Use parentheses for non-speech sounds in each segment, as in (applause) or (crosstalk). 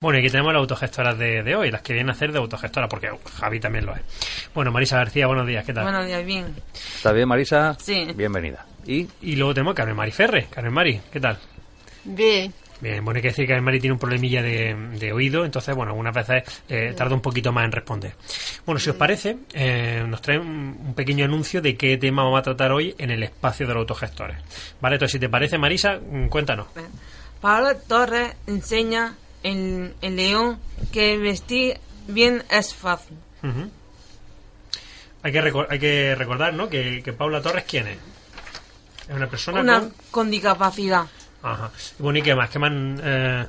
Bueno, y aquí tenemos las autogestoras de, de hoy, las que vienen a hacer de autogestora, porque Javi también lo es. Bueno, Marisa García, buenos días, ¿qué tal? Buenos días, bien. ¿Está bien, Marisa? Sí. Bienvenida. ¿Y? Y luego tenemos a Carmen Mari Ferre. Carmen Mari, ¿qué tal? Bien. Bien, bueno, hay que decir que Carmen Mari tiene un problemilla de, de oído, entonces, bueno, algunas veces eh, tarda un poquito más en responder. Bueno, si os parece, eh, nos trae un, un pequeño anuncio de qué tema vamos a tratar hoy en el espacio de los autogestores. Vale, entonces, si te parece, Marisa, mm, cuéntanos. Pablo Torres enseña en el león que vestir bien es fácil. Hay, que hay que recordar, ¿no? Que, que Paula Torres, ¿quién es? Es una persona Una con... con discapacidad. Ajá. Bueno, ¿y qué más? ¿Qué más, eh,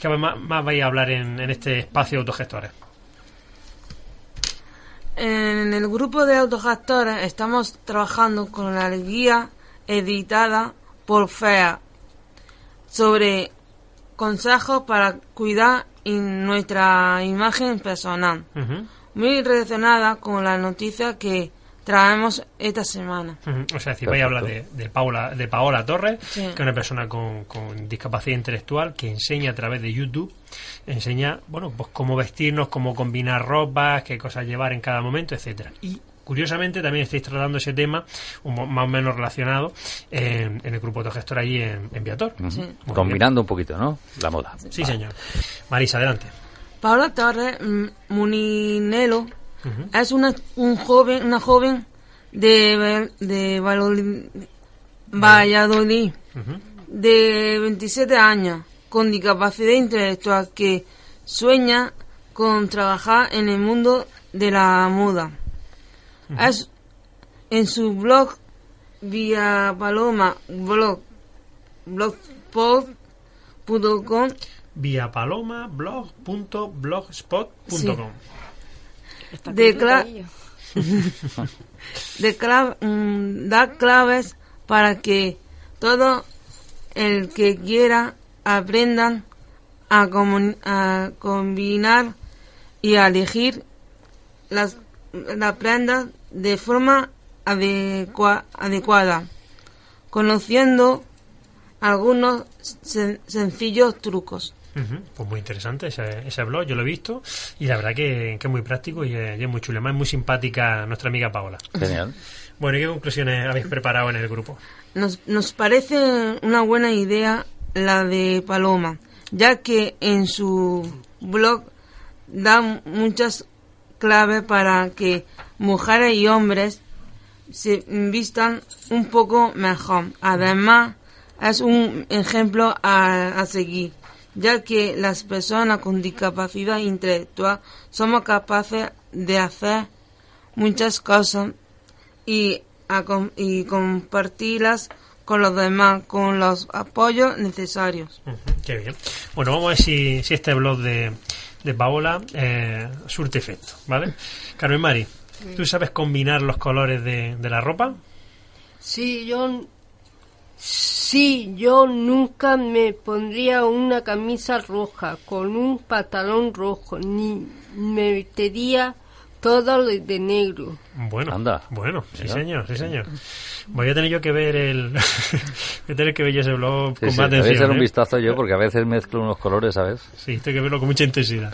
qué más, más vais a hablar en, en este espacio de autogestores? En el grupo de autogestores estamos trabajando con la guía editada por FEA sobre consejos para cuidar in- nuestra imagen personal, muy relacionada con la noticia que traemos esta semana. O sea, si vais a hablar de, de Paula, de Paola Torres, Sí. que es una persona con, con discapacidad intelectual que enseña a través de YouTube, enseña, bueno, pues cómo vestirnos, cómo combinar ropas, qué cosas llevar en cada momento, etcétera. Y curiosamente también estáis tratando ese tema, un más o menos relacionado, en, en el grupo autogestor allí en, en Viator. Ujú. Sí. Muy Combinando un poquito, ¿no? La moda. Sí, señor. Marisa, adelante. Paula Torres mm, Muninelo es una un joven una joven de de Valladolid, Valladolid de 27 años con discapacidad intelectual que sueña con trabajar en el mundo de la moda. Es en su blog vía paloma blog blogspot.com vía paloma blog.blogspot.com. de cla- (laughs) de cla- mm, da claves para que todo el que quiera aprendan a, a combinar y a elegir las, las prendas de forma adecua- adecuada, conociendo algunos sen- sencillos trucos. Ujú, Pues muy interesante ese, ese blog, yo lo he visto y la verdad que, que es muy práctico y es, y es muy chulo. Además es muy simpática nuestra amiga Paola. Genial. (laughs) Bueno, ¿y qué conclusiones habéis preparado en el grupo? Nos, nos parece una buena idea la de Paloma, ya que en su blog da muchas claves para que mujeres y hombres se vistan un poco mejor. Además, es un ejemplo a, seguir, ya que las personas con discapacidad intelectual somos capaces de hacer muchas cosas y, a y compartirlas con los demás con los apoyos necesarios. Qué bien. Bueno, vamos a ver si, si este blog de, de Paola eh, surte efecto, ¿vale? Carmen Mari, ¿tú sabes combinar los colores de, de la ropa? Sí, yo, sí, yo nunca me pondría una camisa roja con un pantalón rojo, ni me vestiría todo de, de negro. Bueno, Anda. bueno, sí señor, sí señor. Voy a tener yo que ver el... (laughs) voy a tener que ver yo ese blog Sí, con sí, más te voy a atención. echar un ¿eh? vistazo yo porque a veces mezclo unos colores, ¿sabes? Sí, tengo que verlo con mucha intensidad.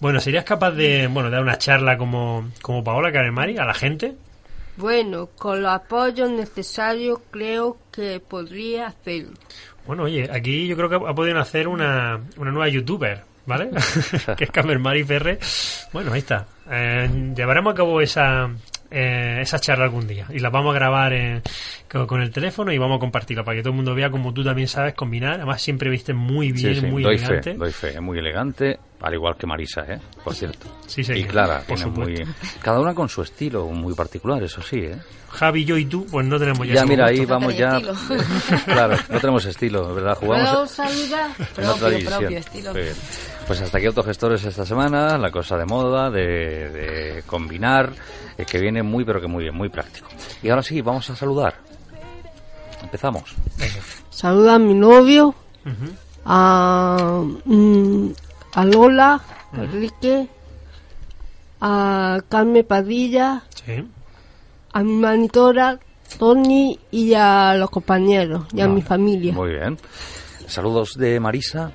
Bueno, ¿serías capaz de, bueno, de dar una charla como, como Paola Caremari a la gente? Bueno, con los apoyos necesarios creo que podría hacerlo. Bueno, oye, aquí yo creo que ha podido hacer una, una nueva youtuber, ¿vale? (laughs) que es Carmen Mari Ferre. Bueno, ahí está. Eh, llevaremos a cabo esa, eh, esa charla algún día y la vamos a grabar eh, con, con el teléfono y vamos a compartirla para que todo el mundo vea como tú también sabes combinar. Además, siempre viste muy bien, sí, sí, muy doy elegante. fe, doy fe. Es muy elegante, al igual que Marisa, ¿eh? Por cierto. Sí, y Clara, por muy... Cada una con su estilo muy particular, eso sí, ¿eh? Javi, yo y tú, pues no tenemos ya, Ya, mira, gusto. ahí vamos ya... (laughs) claro, no tenemos estilo, ¿verdad? ¿Puedo Jugamos Propio, otra división. propio estilo. Pues hasta aquí autogestores esta semana, la cosa de moda, de, de combinar, eh, que viene muy pero que muy bien, muy práctico. Y ahora sí, vamos a saludar. Empezamos. Saluda a mi novio, a, mm, a Lola, a Enrique, a Carmen Padilla, Sí. a mi monitora, Tony y a los compañeros y a mi familia. Muy bien. Saludos de Marisa.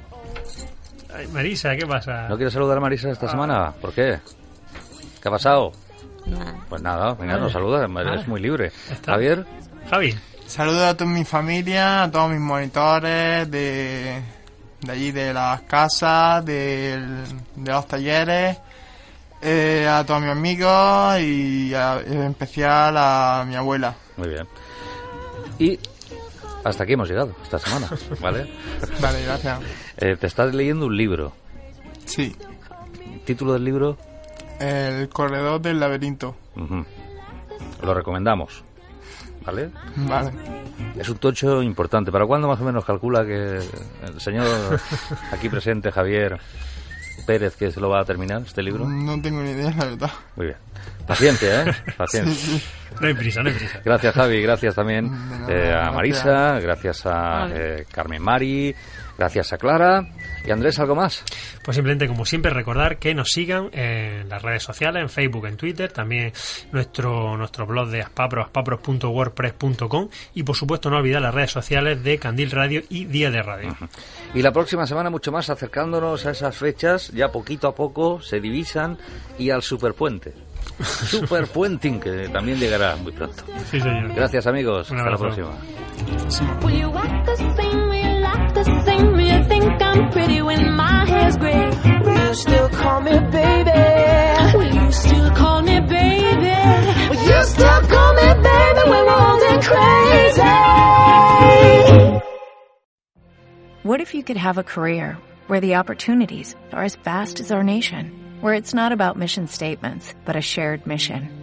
Ay, Marisa, ¿qué pasa? ¿No quieres saludar a Marisa esta semana? ¿Por qué? ¿Qué ha pasado? Pues nada, venga, nos saluda, es muy libre. está. Javier, Javi. Saludos a toda mi familia, a todos mis monitores de, de allí de las casas, del- de los talleres, eh, a todos mis amigos y a- en especial a mi abuela. muy bien. Y hasta aquí hemos llegado esta semana, (laughs) ¿vale? Vale, gracias. Eh, te estás leyendo un libro. Sí, Título del libro, El corredor del laberinto. lo recomendamos, ¿vale? Vale. Es un tocho importante. ¿Para cuándo más o menos calcula que el señor (laughs) aquí presente, Javier Pérez, que se lo va a terminar este libro? No tengo ni idea, la verdad. Muy bien. Paciencia, ¿eh? (laughs) Paciencia. No hay prisa, no hay prisa. Gracias, Javi. Gracias también nada, eh, a. Marisa. Gracias a eh, Carmen Mari. Gracias a Clara. Y Andrés, ¿algo más? Pues simplemente, como siempre, recordar que nos sigan en las redes sociales, en Facebook, en Twitter, también nuestro, nuestro blog de aspapros, aspapros.wordpress.com y, por supuesto, no olvidar las redes sociales de Candil Radio y Día de Radio. Y la próxima semana mucho más acercándonos a esas fechas, ya poquito a poco se divisan y al superpuente. (laughs) Superpuenting, que también llegará muy pronto. Sí, señor. Gracias amigos, Un hasta la próxima. The same? You think I'm pretty when my hair's gray? Will you still call me baby? Will you still call me baby? Will you still call me baby when we're old and crazy? What if you could have a career where the opportunities are as vast as our nation, where it's not about mission statements, but a shared mission?